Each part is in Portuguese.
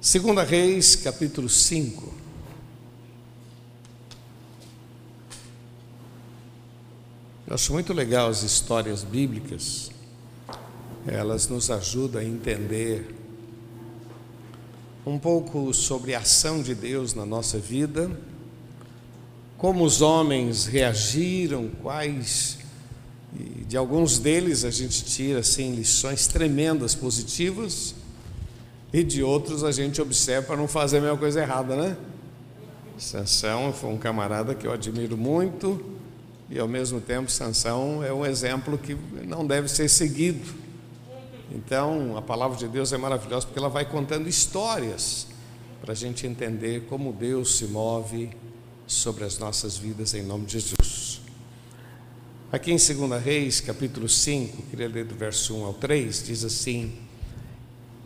Segunda Reis, capítulo 5. Eu acho muito legal as histórias bíblicas. Elas nos ajudam a entender um pouco sobre a ação de Deus na nossa vida, como os homens reagiram, quais e de alguns deles a gente tira assim lições tremendas positivas e de outros a gente observa para não fazer a mesma coisa errada, né? Sansão foi um camarada que eu admiro muito e ao mesmo tempo Sansão é um exemplo que não deve ser seguido. Então a palavra de Deus é maravilhosa porque ela vai contando histórias para a gente entender como Deus se move sobre as nossas vidas em nome de Jesus. Aqui em 2 Reis, capítulo 5, queria ler do verso 1 ao 3, diz assim: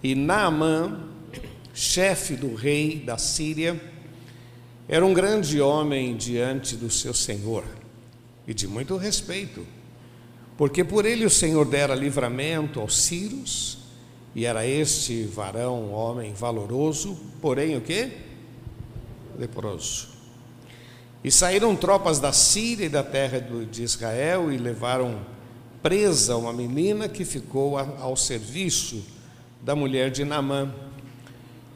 E Naamã, chefe do rei da Síria, era um grande homem diante do seu senhor e de muito respeito, porque por ele o Senhor dera livramento aos sírios, e era este varão, homem valoroso, porém o que? Leproso. E saíram tropas da Síria e da terra de Israel e levaram presa uma menina que ficou ao serviço da mulher de Naamã.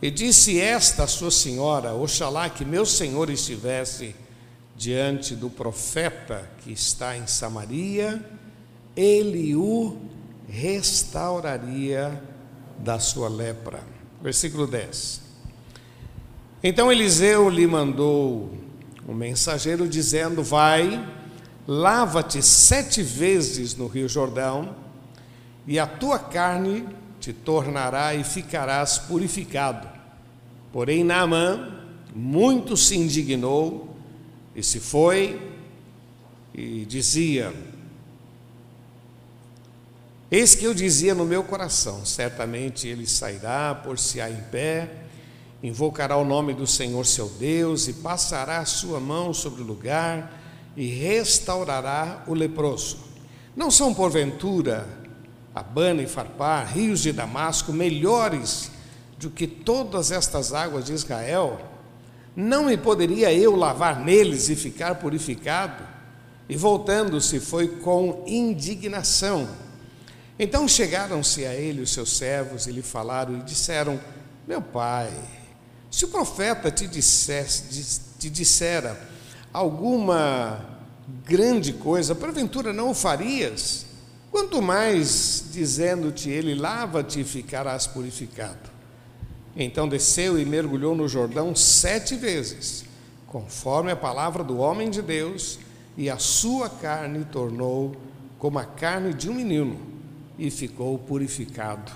E disse esta a sua senhora: Oxalá que meu senhor estivesse diante do profeta que está em Samaria, ele o restauraria da sua lepra. Versículo 10. Então Eliseu lhe mandou um mensageiro dizendo: Vai, lava-te sete vezes no Rio Jordão, e a tua carne te tornará e ficarás purificado. Porém, Naamã muito se indignou e se foi e dizia: Eis que eu dizia no meu coração: certamente ele sairá, por-se-á em pé invocará o nome do Senhor seu Deus e passará a sua mão sobre o lugar e restaurará o leproso. Não são, porventura, Abana e Farpar, rios de Damasco, melhores do que todas estas águas de Israel? Não me poderia eu lavar neles e ficar purificado? E voltando-se, foi com indignação. Então chegaram-se a ele os seus servos e lhe falaram e disseram: Meu pai, se o profeta te, dissesse, te dissera alguma grande coisa, porventura não o farias? Quanto mais dizendo-te ele, lava-te e ficarás purificado. Então desceu e mergulhou no Jordão sete vezes, conforme a palavra do homem de Deus, e a sua carne tornou como a carne de um menino, e ficou purificado.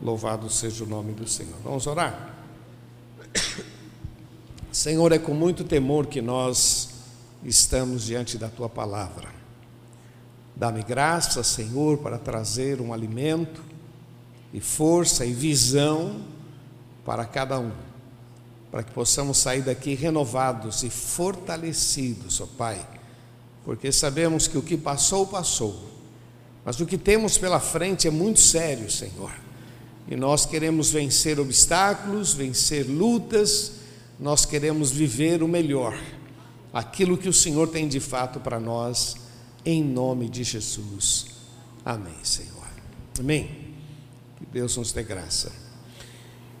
Louvado seja o nome do Senhor. Vamos orar? Senhor, é com muito temor que nós estamos diante da tua palavra. Dá-me graça, Senhor, para trazer um alimento e força e visão para cada um, para que possamos sair daqui renovados e fortalecidos, ó Pai, porque sabemos que o que passou, passou, mas o que temos pela frente é muito sério, Senhor. E nós queremos vencer obstáculos, vencer lutas, nós queremos viver o melhor, aquilo que o Senhor tem de fato para nós, em nome de Jesus. Amém, Senhor. Amém. Que Deus nos dê graça.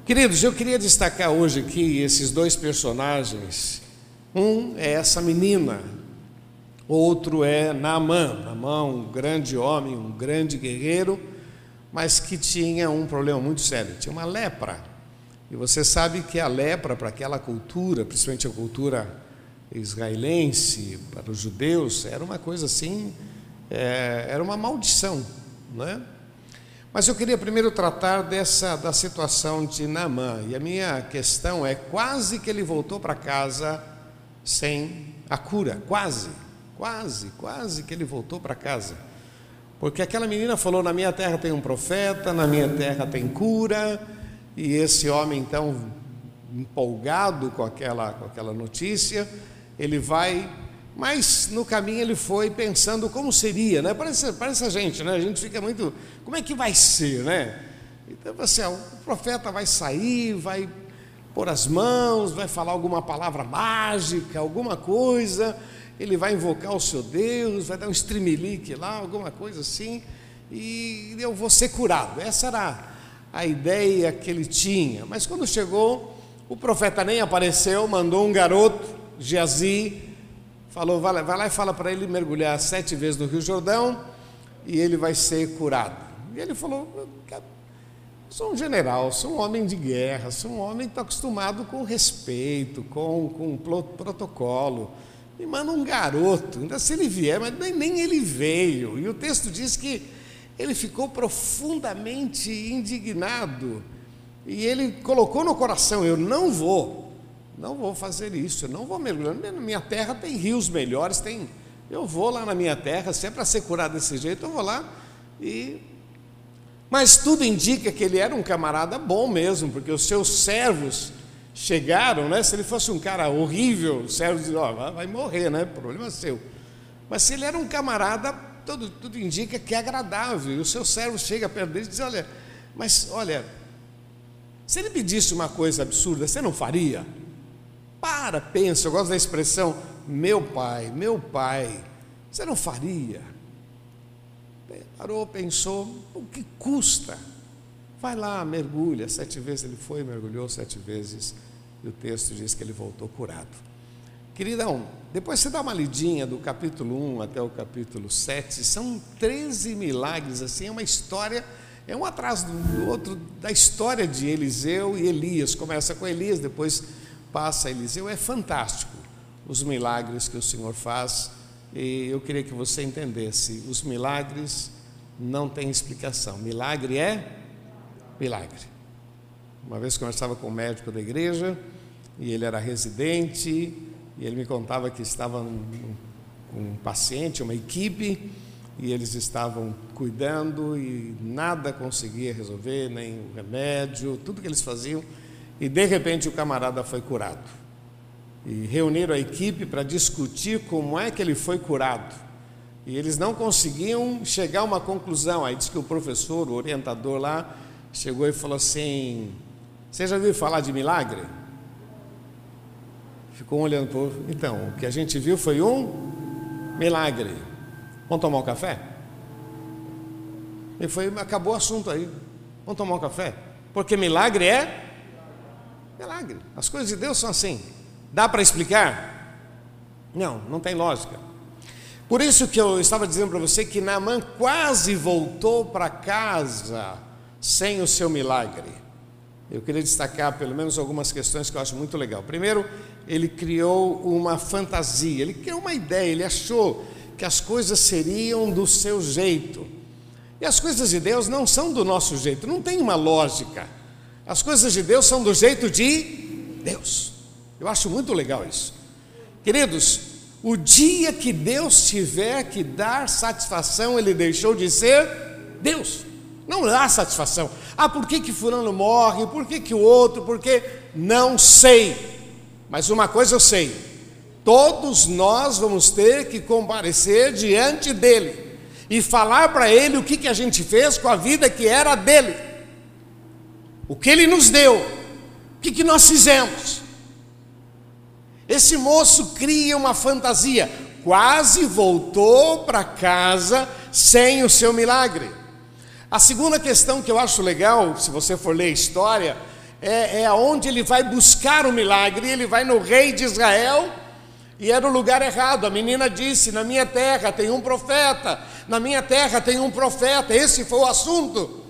Queridos, eu queria destacar hoje aqui esses dois personagens. Um é essa menina, outro é Naamã. Naamã, um grande homem, um grande guerreiro mas que tinha um problema muito sério, tinha uma lepra. E você sabe que a lepra para aquela cultura, principalmente a cultura israelense, para os judeus, era uma coisa assim, é, era uma maldição, né? Mas eu queria primeiro tratar dessa da situação de Naamã. E a minha questão é quase que ele voltou para casa sem a cura, quase, quase, quase que ele voltou para casa. Porque aquela menina falou: Na minha terra tem um profeta, na minha terra tem cura. E esse homem, então, empolgado com aquela, com aquela notícia, ele vai. Mas no caminho ele foi pensando como seria, né? Parece, parece a gente, né? A gente fica muito. Como é que vai ser, né? Então, assim, o profeta vai sair, vai pôr as mãos, vai falar alguma palavra mágica, alguma coisa, ele vai invocar o seu Deus, vai dar um estrimelique lá, alguma coisa assim, e eu vou ser curado. Essa era a ideia que ele tinha. Mas quando chegou, o profeta nem apareceu, mandou um garoto, Geazi, falou: vai lá, vai lá e fala para ele mergulhar sete vezes no Rio Jordão e ele vai ser curado. E ele falou: sou um general, sou um homem de guerra, sou um homem que está acostumado com respeito, com, com protocolo. Me manda um garoto, ainda se ele vier, mas nem, nem ele veio. E o texto diz que ele ficou profundamente indignado. E ele colocou no coração: eu não vou, não vou fazer isso, eu não vou mergulhar. Na minha terra tem rios melhores, tem. Eu vou lá na minha terra, se é para ser curado desse jeito, eu vou lá e. Mas tudo indica que ele era um camarada bom mesmo, porque os seus servos chegaram, né? Se ele fosse um cara horrível, os servos diziam, oh, vai morrer, né? Problema seu. Mas se ele era um camarada, tudo, tudo indica que é agradável. E o seu servo chega perto dele e diz: Olha, mas olha, se ele pedisse uma coisa absurda, você não faria? Para, pensa, eu gosto da expressão meu pai, meu pai, você não faria? Parou, pensou, o que custa? Vai lá, mergulha. Sete vezes ele foi, mergulhou sete vezes, e o texto diz que ele voltou curado. Queridão, depois você dá uma lidinha do capítulo 1 até o capítulo 7, são 13 milagres, assim, é uma história é um atrás do outro da história de Eliseu e Elias. Começa com Elias, depois passa a Eliseu. É fantástico os milagres que o Senhor faz. E eu queria que você entendesse: os milagres não têm explicação. Milagre é milagre. Uma vez conversava com um médico da igreja e ele era residente e ele me contava que estava um, um paciente, uma equipe e eles estavam cuidando e nada conseguia resolver, nem o remédio, tudo que eles faziam, e de repente o camarada foi curado. E reuniram a equipe para discutir como é que ele foi curado. E eles não conseguiam chegar a uma conclusão. Aí diz que o professor, o orientador lá, chegou e falou assim: Você já ouviu falar de milagre? Ficou olhando para o. Então, o que a gente viu foi um milagre. Vamos tomar um café? E foi, acabou o assunto aí. Vamos tomar um café? Porque milagre é milagre. As coisas de Deus são assim. Dá para explicar? Não, não tem lógica. Por isso que eu estava dizendo para você que Naamã quase voltou para casa sem o seu milagre. Eu queria destacar pelo menos algumas questões que eu acho muito legal. Primeiro, ele criou uma fantasia, ele criou uma ideia, ele achou que as coisas seriam do seu jeito. E as coisas de Deus não são do nosso jeito, não tem uma lógica. As coisas de Deus são do jeito de Deus. Eu acho muito legal isso. Queridos, o dia que Deus tiver que dar satisfação, ele deixou de ser Deus. Não dá satisfação. Ah, por que, que fulano morre? Por que, que o outro? Por que? Não sei. Mas uma coisa eu sei: todos nós vamos ter que comparecer diante dele e falar para ele o que, que a gente fez com a vida que era dele, o que ele nos deu, o que, que nós fizemos. Esse moço cria uma fantasia, quase voltou para casa sem o seu milagre. A segunda questão que eu acho legal, se você for ler a história, é, é ele vai buscar o milagre. Ele vai no rei de Israel e era o lugar errado. A menina disse: Na minha terra tem um profeta, na minha terra tem um profeta. Esse foi o assunto.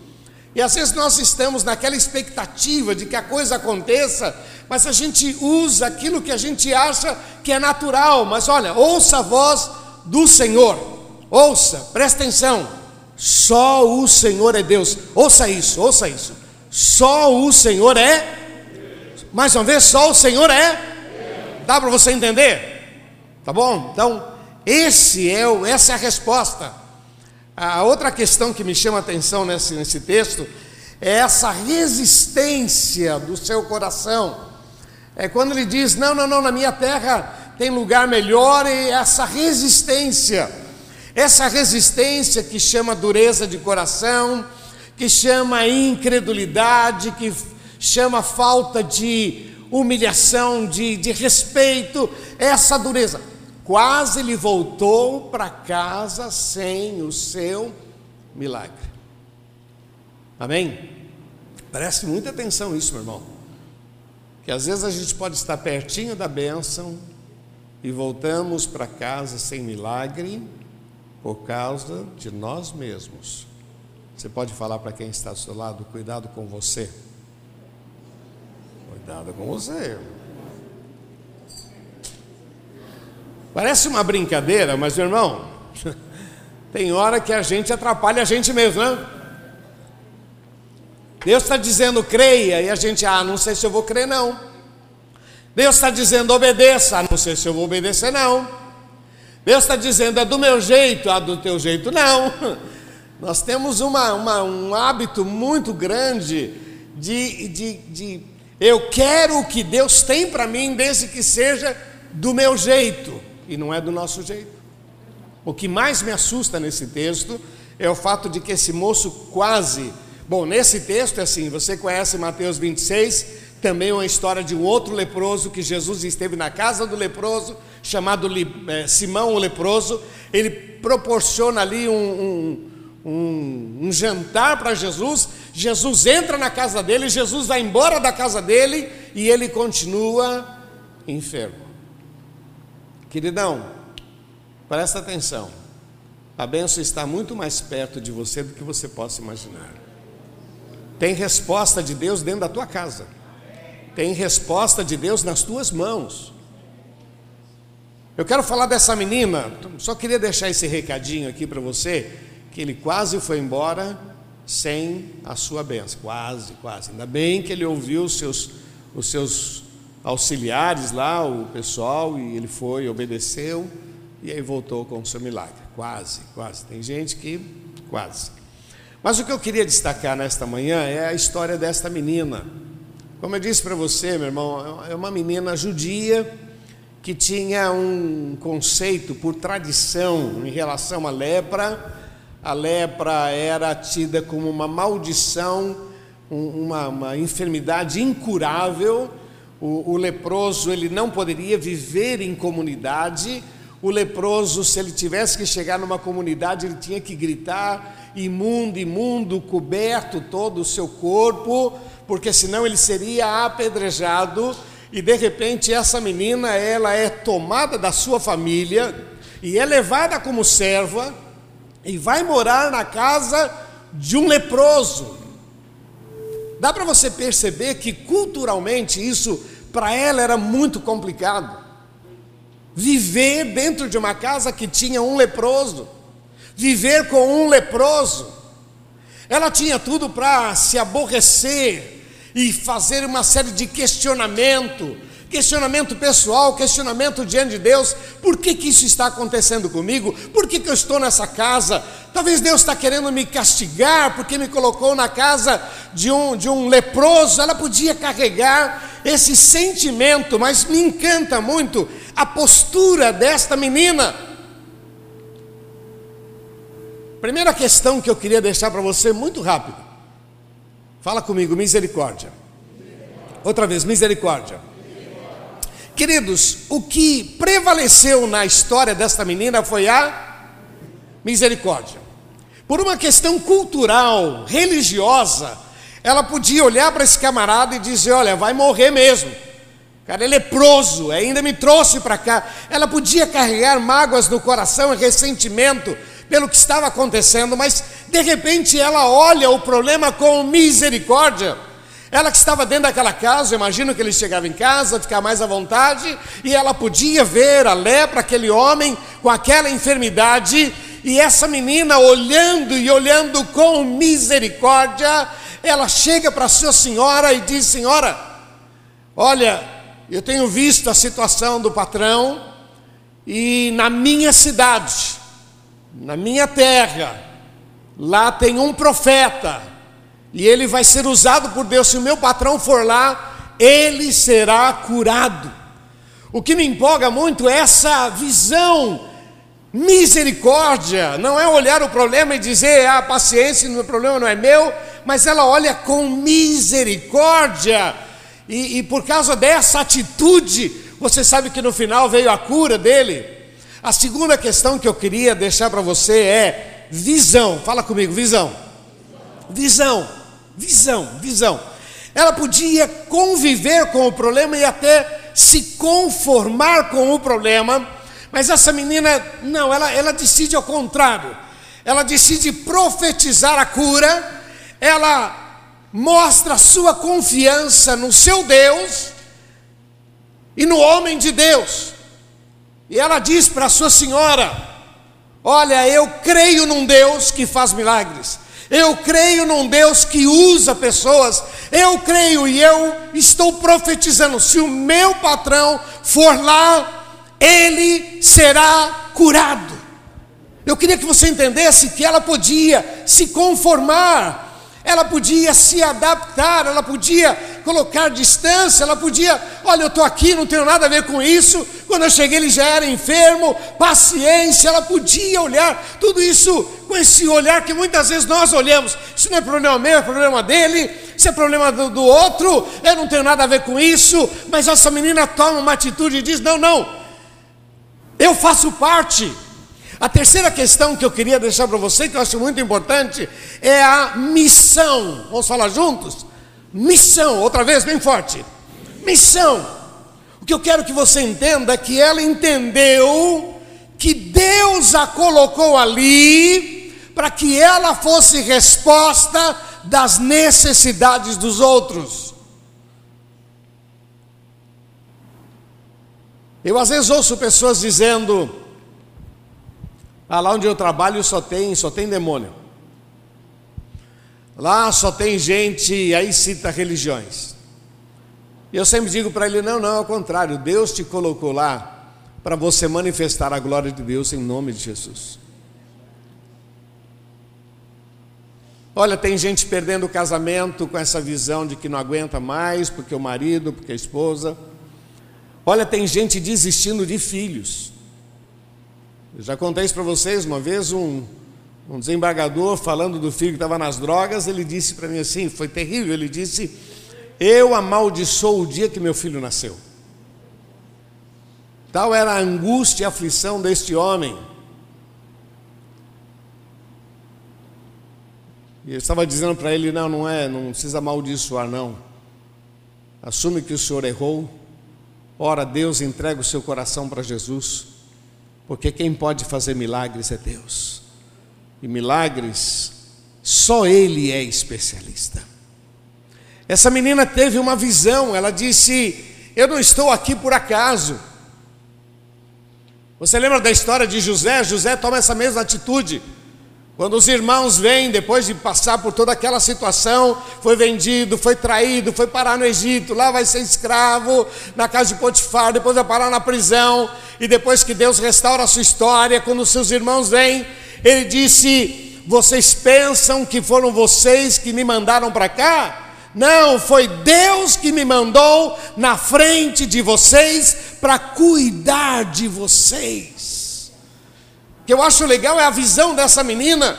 E às vezes nós estamos naquela expectativa de que a coisa aconteça, mas a gente usa aquilo que a gente acha que é natural. Mas olha, ouça a voz do Senhor, ouça, presta atenção. Só o Senhor é Deus. Ouça isso, ouça isso. Só o Senhor é. Mais uma vez, só o Senhor é. Dá para você entender? Tá bom? Então, esse é o, essa é a resposta. A outra questão que me chama a atenção nesse, nesse texto é essa resistência do seu coração. É quando ele diz: Não, não, não, na minha terra tem lugar melhor, e essa resistência, essa resistência que chama dureza de coração, que chama incredulidade, que chama falta de humilhação, de, de respeito, essa dureza. Quase ele voltou para casa sem o seu milagre. Amém? Preste muita atenção isso, meu irmão. Que às vezes a gente pode estar pertinho da bênção e voltamos para casa sem milagre por causa de nós mesmos. Você pode falar para quem está ao seu lado, cuidado com você. Cuidado com você. Parece uma brincadeira, mas meu irmão, tem hora que a gente atrapalha a gente mesmo, né? Deus está dizendo creia e a gente, ah, não sei se eu vou crer, não. Deus está dizendo obedeça, ah, não sei se eu vou obedecer, não. Deus está dizendo é do meu jeito, ah, do teu jeito, não. Nós temos uma, uma, um hábito muito grande de, de, de eu quero o que Deus tem para mim, desde que seja do meu jeito, e não é do nosso jeito. O que mais me assusta nesse texto é o fato de que esse moço quase Bom, nesse texto é assim: você conhece Mateus 26, também uma história de um outro leproso que Jesus esteve na casa do leproso, chamado é, Simão o leproso. Ele proporciona ali um, um, um, um jantar para Jesus. Jesus entra na casa dele, Jesus vai embora da casa dele e ele continua enfermo. Queridão, presta atenção. A bênção está muito mais perto de você do que você possa imaginar. Tem resposta de Deus dentro da tua casa. Tem resposta de Deus nas tuas mãos. Eu quero falar dessa menina, só queria deixar esse recadinho aqui para você, que ele quase foi embora sem a sua bênção. Quase, quase. Ainda bem que ele ouviu os seus, os seus auxiliares lá, o pessoal, e ele foi, obedeceu, e aí voltou com o seu milagre. Quase, quase. Tem gente que quase. Mas o que eu queria destacar nesta manhã é a história desta menina. Como eu disse para você, meu irmão, é uma menina judia que tinha um conceito por tradição em relação à lepra. A lepra era tida como uma maldição, uma, uma enfermidade incurável. O, o leproso ele não poderia viver em comunidade. O leproso, se ele tivesse que chegar numa comunidade, ele tinha que gritar imundo, imundo, coberto todo o seu corpo, porque senão ele seria apedrejado. E de repente essa menina, ela é tomada da sua família e é levada como serva e vai morar na casa de um leproso. Dá para você perceber que culturalmente isso para ela era muito complicado. Viver dentro de uma casa que tinha um leproso viver com um leproso. Ela tinha tudo para se aborrecer e fazer uma série de questionamento, questionamento pessoal, questionamento diante de Deus. Por que, que isso está acontecendo comigo? Por que, que eu estou nessa casa? Talvez Deus está querendo me castigar porque me colocou na casa de um, de um leproso. Ela podia carregar esse sentimento, mas me encanta muito a postura desta menina Primeira questão que eu queria deixar para você muito rápido. Fala comigo, misericórdia. Outra vez, misericórdia. Queridos, o que prevaleceu na história desta menina foi a misericórdia. Por uma questão cultural, religiosa, ela podia olhar para esse camarada e dizer: Olha, vai morrer mesmo. Cara, é leproso, ainda me trouxe para cá. Ela podia carregar mágoas no coração e ressentimento pelo que estava acontecendo, mas de repente ela olha o problema com misericórdia. Ela que estava dentro daquela casa, imagino que ele chegava em casa, ficar mais à vontade, e ela podia ver a lepra, aquele homem com aquela enfermidade, e essa menina olhando e olhando com misericórdia, ela chega para a sua senhora e diz: Senhora, olha, eu tenho visto a situação do patrão, e na minha cidade, na minha terra, lá tem um profeta, e ele vai ser usado por Deus. Se o meu patrão for lá, ele será curado. O que me empolga muito é essa visão, misericórdia, não é olhar o problema e dizer, ah, paciência, o problema não é meu, mas ela olha com misericórdia e, e por causa dessa atitude, você sabe que no final veio a cura dele. A segunda questão que eu queria deixar para você é visão. Fala comigo, visão. Visão, visão, visão. Ela podia conviver com o problema e até se conformar com o problema, mas essa menina, não, ela, ela decide ao contrário. Ela decide profetizar a cura, ela mostra sua confiança no seu Deus e no homem de Deus. E ela diz para sua senhora: Olha, eu creio num Deus que faz milagres. Eu creio num Deus que usa pessoas. Eu creio e eu estou profetizando: se o meu patrão for lá, ele será curado. Eu queria que você entendesse que ela podia se conformar ela podia se adaptar, ela podia colocar distância, ela podia, olha, eu estou aqui, não tenho nada a ver com isso. Quando eu cheguei, ele já era enfermo, paciência, ela podia olhar tudo isso com esse olhar que muitas vezes nós olhamos. Isso não é problema meu, é problema dele, isso é problema do, do outro, eu não tenho nada a ver com isso. Mas essa menina toma uma atitude e diz: não, não, eu faço parte a terceira questão que eu queria deixar para você, que eu acho muito importante, é a missão. Vamos falar juntos? Missão, outra vez, bem forte. Missão. O que eu quero que você entenda é que ela entendeu que Deus a colocou ali para que ela fosse resposta das necessidades dos outros. Eu às vezes ouço pessoas dizendo: ah, lá onde eu trabalho só tem, só tem demônio. Lá só tem gente, aí cita religiões. E eu sempre digo para ele: não, não, ao contrário, Deus te colocou lá para você manifestar a glória de Deus em nome de Jesus. Olha, tem gente perdendo o casamento com essa visão de que não aguenta mais, porque o marido, porque a esposa. Olha, tem gente desistindo de filhos. Eu já contei isso para vocês, uma vez um, um desembargador falando do filho que estava nas drogas, ele disse para mim assim, foi terrível, ele disse, eu amaldiçoo o dia que meu filho nasceu. Tal era a angústia e a aflição deste homem. E eu estava dizendo para ele, não, não é, não precisa amaldiçoar não. Assume que o senhor errou. Ora, Deus entrega o seu coração para Jesus. Porque quem pode fazer milagres é Deus. E milagres, só Ele é especialista. Essa menina teve uma visão, ela disse: Eu não estou aqui por acaso. Você lembra da história de José? José toma essa mesma atitude. Quando os irmãos vêm, depois de passar por toda aquela situação, foi vendido, foi traído, foi parar no Egito, lá vai ser escravo, na casa de Potifar, depois vai parar na prisão, e depois que Deus restaura a sua história, quando os seus irmãos vêm, ele disse: Vocês pensam que foram vocês que me mandaram para cá? Não, foi Deus que me mandou na frente de vocês para cuidar de vocês que eu acho legal é a visão dessa menina.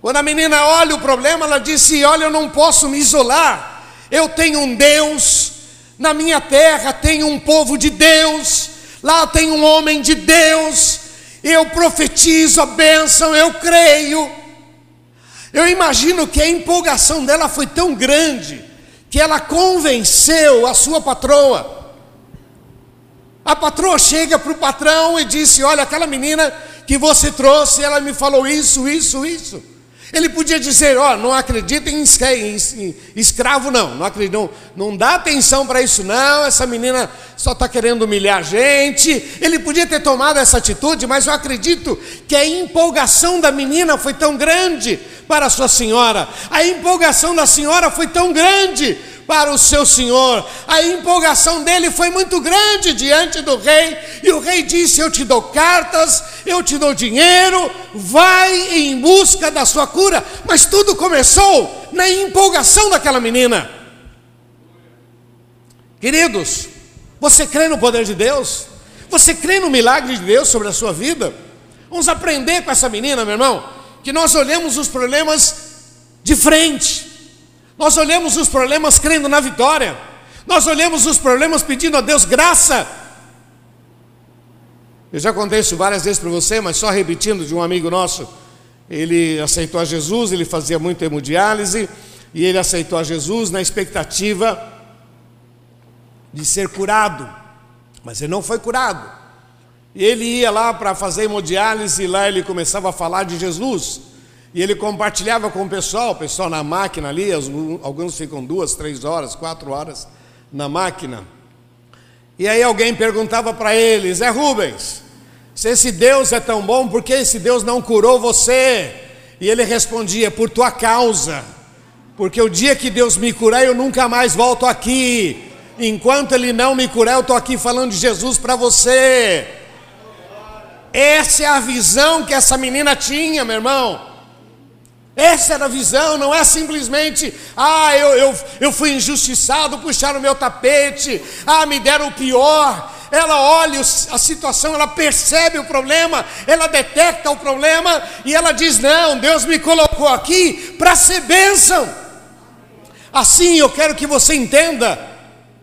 Quando a menina olha o problema, ela disse: Olha, eu não posso me isolar. Eu tenho um Deus, na minha terra tem um povo de Deus, lá tem um homem de Deus. Eu profetizo a bênção, eu creio. Eu imagino que a empolgação dela foi tão grande que ela convenceu a sua patroa. A patroa chega para o patrão e disse: Olha, aquela menina que você trouxe, ela me falou isso, isso, isso. Ele podia dizer, ó, oh, não acredita em escravo, não, não não, não dá atenção para isso, não, essa menina só está querendo humilhar a gente. Ele podia ter tomado essa atitude, mas eu acredito que a empolgação da menina foi tão grande para a sua senhora, a empolgação da senhora foi tão grande para o seu senhor. A empolgação dele foi muito grande diante do rei, e o rei disse: Eu te dou cartas, eu te dou dinheiro, vai em busca da sua cura. Mas tudo começou na empolgação daquela menina. Queridos, você crê no poder de Deus? Você crê no milagre de Deus sobre a sua vida? Vamos aprender com essa menina, meu irmão, que nós olhamos os problemas de frente. Nós olhamos os problemas crendo na vitória. Nós olhamos os problemas pedindo a Deus graça. Eu já contei isso várias vezes para você, mas só repetindo de um amigo nosso. Ele aceitou a Jesus, ele fazia muito hemodiálise, e ele aceitou a Jesus na expectativa de ser curado, mas ele não foi curado. E ele ia lá para fazer hemodiálise, e lá ele começava a falar de Jesus. E ele compartilhava com o pessoal, o pessoal na máquina ali, alguns ficam duas, três horas, quatro horas na máquina. E aí alguém perguntava para ele, Zé Rubens, se esse Deus é tão bom, por que esse Deus não curou você? E ele respondia, por tua causa, porque o dia que Deus me curar, eu nunca mais volto aqui. Enquanto Ele não me curar, eu estou aqui falando de Jesus para você. Essa é a visão que essa menina tinha, meu irmão. Essa era a visão, não é simplesmente, ah, eu, eu, eu fui injustiçado, puxaram o meu tapete, ah, me deram o pior. Ela olha a situação, ela percebe o problema, ela detecta o problema e ela diz: Não, Deus me colocou aqui para ser bênção. Assim eu quero que você entenda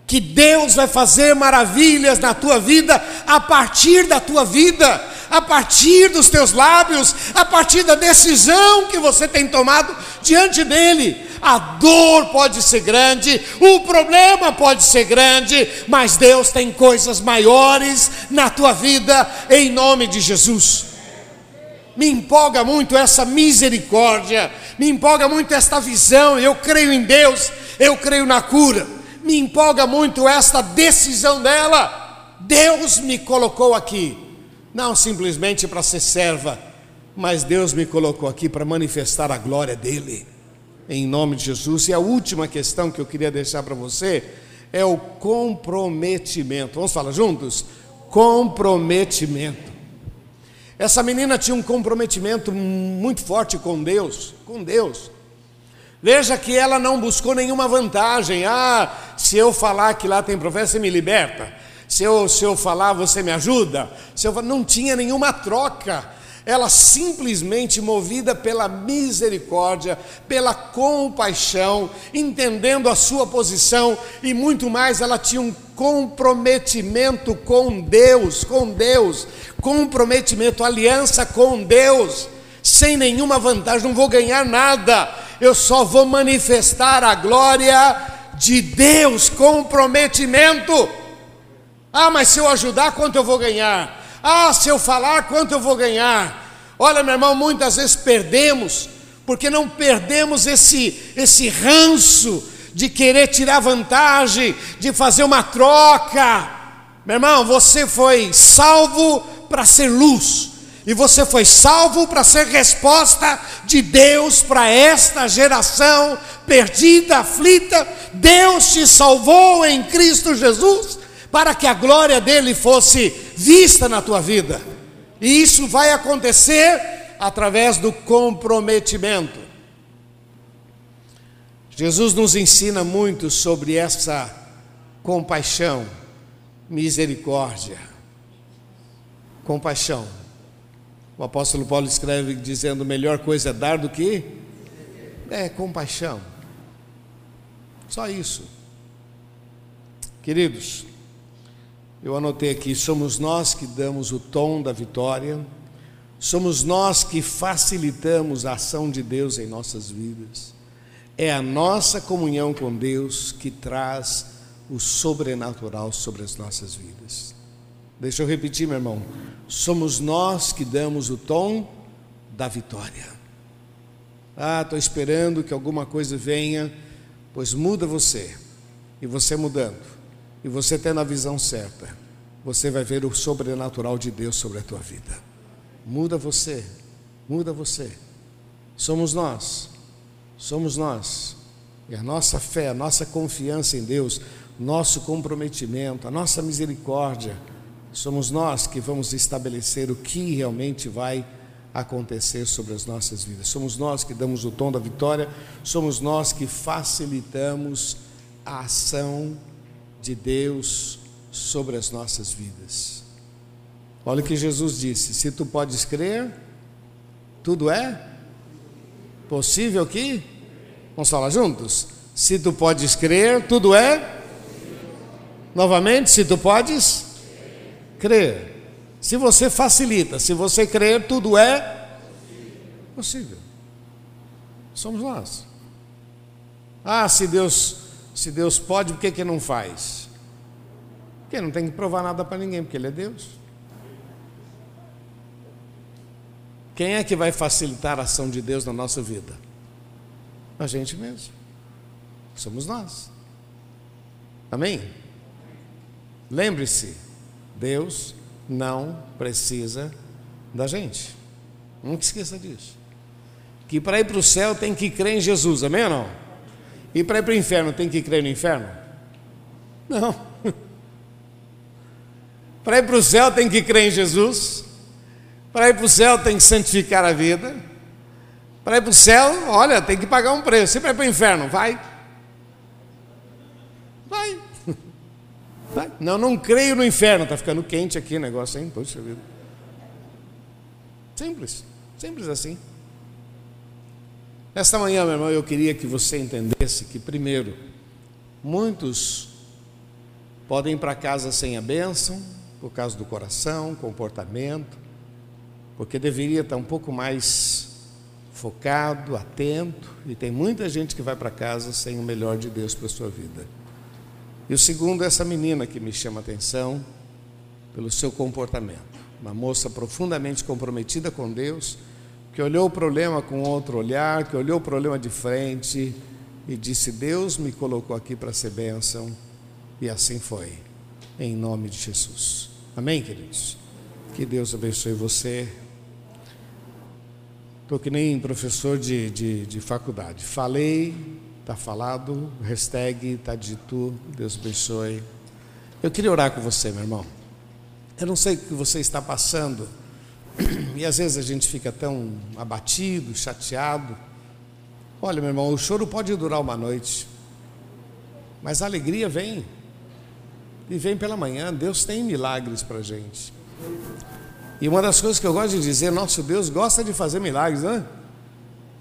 que Deus vai fazer maravilhas na tua vida a partir da tua vida a partir dos teus lábios, a partir da decisão que você tem tomado diante dele. A dor pode ser grande, o problema pode ser grande, mas Deus tem coisas maiores na tua vida, em nome de Jesus. Me empolga muito essa misericórdia, me empolga muito esta visão. Eu creio em Deus, eu creio na cura. Me empolga muito esta decisão dela. Deus me colocou aqui não simplesmente para ser serva, mas Deus me colocou aqui para manifestar a glória dEle, em nome de Jesus. E a última questão que eu queria deixar para você é o comprometimento. Vamos falar juntos? Comprometimento. Essa menina tinha um comprometimento muito forte com Deus, com Deus. Veja que ela não buscou nenhuma vantagem. Ah, se eu falar que lá tem profeta, você me liberta se eu, se eu falar, você me ajuda? Se eu não tinha nenhuma troca. Ela simplesmente movida pela misericórdia, pela compaixão, entendendo a sua posição e muito mais, ela tinha um comprometimento com Deus, com Deus, comprometimento, aliança com Deus, sem nenhuma vantagem, não vou ganhar nada, eu só vou manifestar a glória de Deus, comprometimento. Ah, mas se eu ajudar, quanto eu vou ganhar? Ah, se eu falar, quanto eu vou ganhar? Olha, meu irmão, muitas vezes perdemos, porque não perdemos esse, esse ranço de querer tirar vantagem, de fazer uma troca. Meu irmão, você foi salvo para ser luz, e você foi salvo para ser resposta de Deus para esta geração perdida, aflita. Deus te salvou em Cristo Jesus para que a glória dele fosse vista na tua vida. E isso vai acontecer através do comprometimento. Jesus nos ensina muito sobre essa compaixão, misericórdia. Compaixão. O apóstolo Paulo escreve dizendo: melhor coisa é dar do que é compaixão. Só isso. Queridos, eu anotei aqui: somos nós que damos o tom da vitória, somos nós que facilitamos a ação de Deus em nossas vidas. É a nossa comunhão com Deus que traz o sobrenatural sobre as nossas vidas. Deixa eu repetir, meu irmão. Somos nós que damos o tom da vitória. Ah, estou esperando que alguma coisa venha, pois muda você. E você mudando e você tendo a visão certa, você vai ver o sobrenatural de Deus sobre a tua vida. Muda você, muda você. Somos nós, somos nós. E a nossa fé, a nossa confiança em Deus, nosso comprometimento, a nossa misericórdia, somos nós que vamos estabelecer o que realmente vai acontecer sobre as nossas vidas. Somos nós que damos o tom da vitória, somos nós que facilitamos a ação de Deus sobre as nossas vidas. Olha o que Jesus disse: se tu podes crer, tudo é possível que? Vamos falar juntos? Se tu podes crer, tudo é? Novamente, se tu podes crer. Se você facilita, se você crer, tudo é possível. Somos nós. Ah, se Deus, se Deus pode, por que, que não faz? Porque não tem que provar nada para ninguém, porque Ele é Deus. Quem é que vai facilitar a ação de Deus na nossa vida? A gente mesmo. Somos nós. Amém? Lembre-se, Deus não precisa da gente. Nunca esqueça disso. Que para ir para o céu tem que crer em Jesus, amém ou não? E para ir para o inferno tem que crer no inferno? Não. para ir para o céu tem que crer em Jesus. Para ir para o céu tem que santificar a vida. Para ir para o céu, olha, tem que pagar um preço. E para ir para o inferno, vai. Vai. vai. Não, não creio no inferno. Está ficando quente aqui o negócio, hein? Poxa vida. Simples. Simples assim. Esta manhã, meu irmão, eu queria que você entendesse que, primeiro, muitos podem ir para casa sem a bênção, por causa do coração, comportamento, porque deveria estar um pouco mais focado, atento, e tem muita gente que vai para casa sem o melhor de Deus para a sua vida. E o segundo é essa menina que me chama a atenção pelo seu comportamento. Uma moça profundamente comprometida com Deus, que olhou o problema com outro olhar, que olhou o problema de frente e disse: Deus me colocou aqui para ser bênção, e assim foi, em nome de Jesus. Amém, queridos? Que Deus abençoe você. Estou que nem professor de, de, de faculdade. Falei, está falado, hashtag está dito, Deus abençoe. Eu queria orar com você, meu irmão. Eu não sei o que você está passando, e às vezes a gente fica tão abatido, chateado. Olha, meu irmão, o choro pode durar uma noite, mas a alegria vem, e vem pela manhã. Deus tem milagres para a gente. E uma das coisas que eu gosto de dizer, nosso Deus gosta de fazer milagres, né?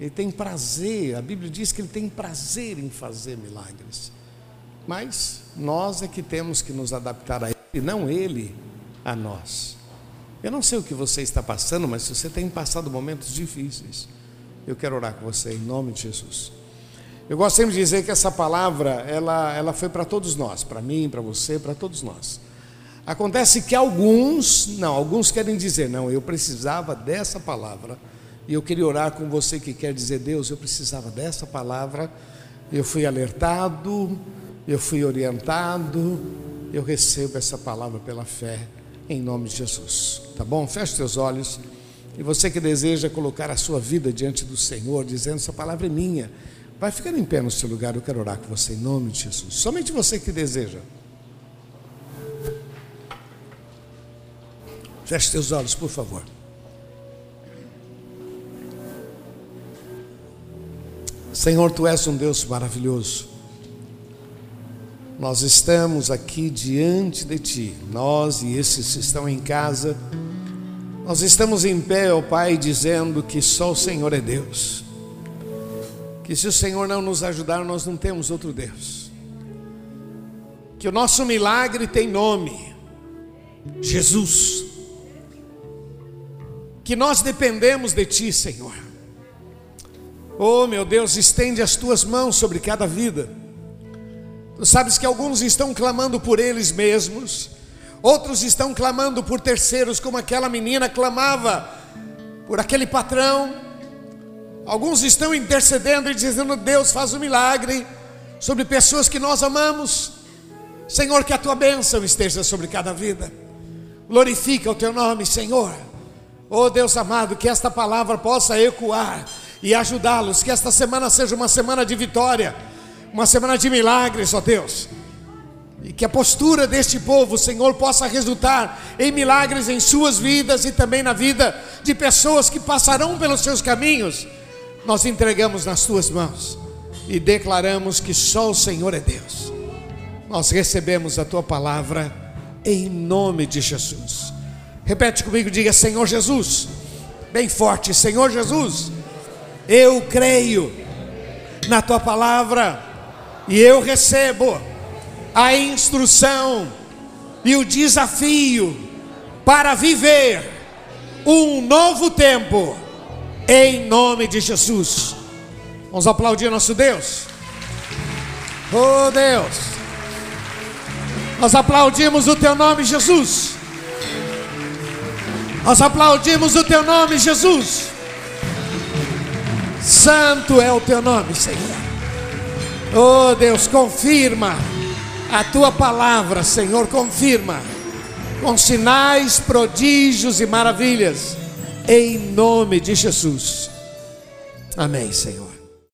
Ele tem prazer, a Bíblia diz que ele tem prazer em fazer milagres. Mas nós é que temos que nos adaptar a ele, não ele a nós. Eu não sei o que você está passando, mas se você tem passado momentos difíceis, eu quero orar com você em nome de Jesus. Eu gosto sempre de dizer que essa palavra, ela, ela foi para todos nós, para mim, para você, para todos nós. Acontece que alguns, não, alguns querem dizer, não, eu precisava dessa palavra. E eu queria orar com você que quer dizer, Deus, eu precisava dessa palavra. Eu fui alertado, eu fui orientado, eu recebo essa palavra pela fé, em nome de Jesus. Tá bom? Feche seus olhos. E você que deseja colocar a sua vida diante do Senhor, dizendo: essa palavra é minha, vai ficar em pé no seu lugar. Eu quero orar com você em nome de Jesus. Somente você que deseja. Feche seus olhos, por favor. Senhor, tu és um Deus maravilhoso. Nós estamos aqui diante de ti, nós e esses que estão em casa. Nós estamos em pé, ó Pai, dizendo que só o Senhor é Deus. Que se o Senhor não nos ajudar, nós não temos outro Deus. Que o nosso milagre tem nome: Jesus que nós dependemos de Ti, Senhor. Oh, meu Deus, estende as tuas mãos sobre cada vida. Sabes que alguns estão clamando por eles mesmos, outros estão clamando por terceiros, como aquela menina clamava por aquele patrão. Alguns estão intercedendo e dizendo: Deus, faz um milagre sobre pessoas que nós amamos. Senhor, que a tua bênção esteja sobre cada vida. Glorifica o teu nome, Senhor. Oh Deus amado, que esta palavra possa ecoar e ajudá-los, que esta semana seja uma semana de vitória, uma semana de milagres, ó Deus. E que a postura deste povo, Senhor, possa resultar em milagres em suas vidas e também na vida de pessoas que passarão pelos seus caminhos. Nós entregamos nas tuas mãos e declaramos que só o Senhor é Deus. Nós recebemos a tua palavra em nome de Jesus. Repete comigo, diga Senhor Jesus. Bem forte, Senhor Jesus. Eu creio na tua palavra e eu recebo a instrução e o desafio para viver um novo tempo, em nome de Jesus. Vamos aplaudir nosso Deus. Oh Deus, nós aplaudimos o Teu nome, Jesus. Nós aplaudimos o Teu nome, Jesus. Santo é o Teu nome, Senhor. Oh Deus, confirma a Tua palavra, Senhor, confirma com sinais, prodígios e maravilhas, em nome de Jesus. Amém, Senhor.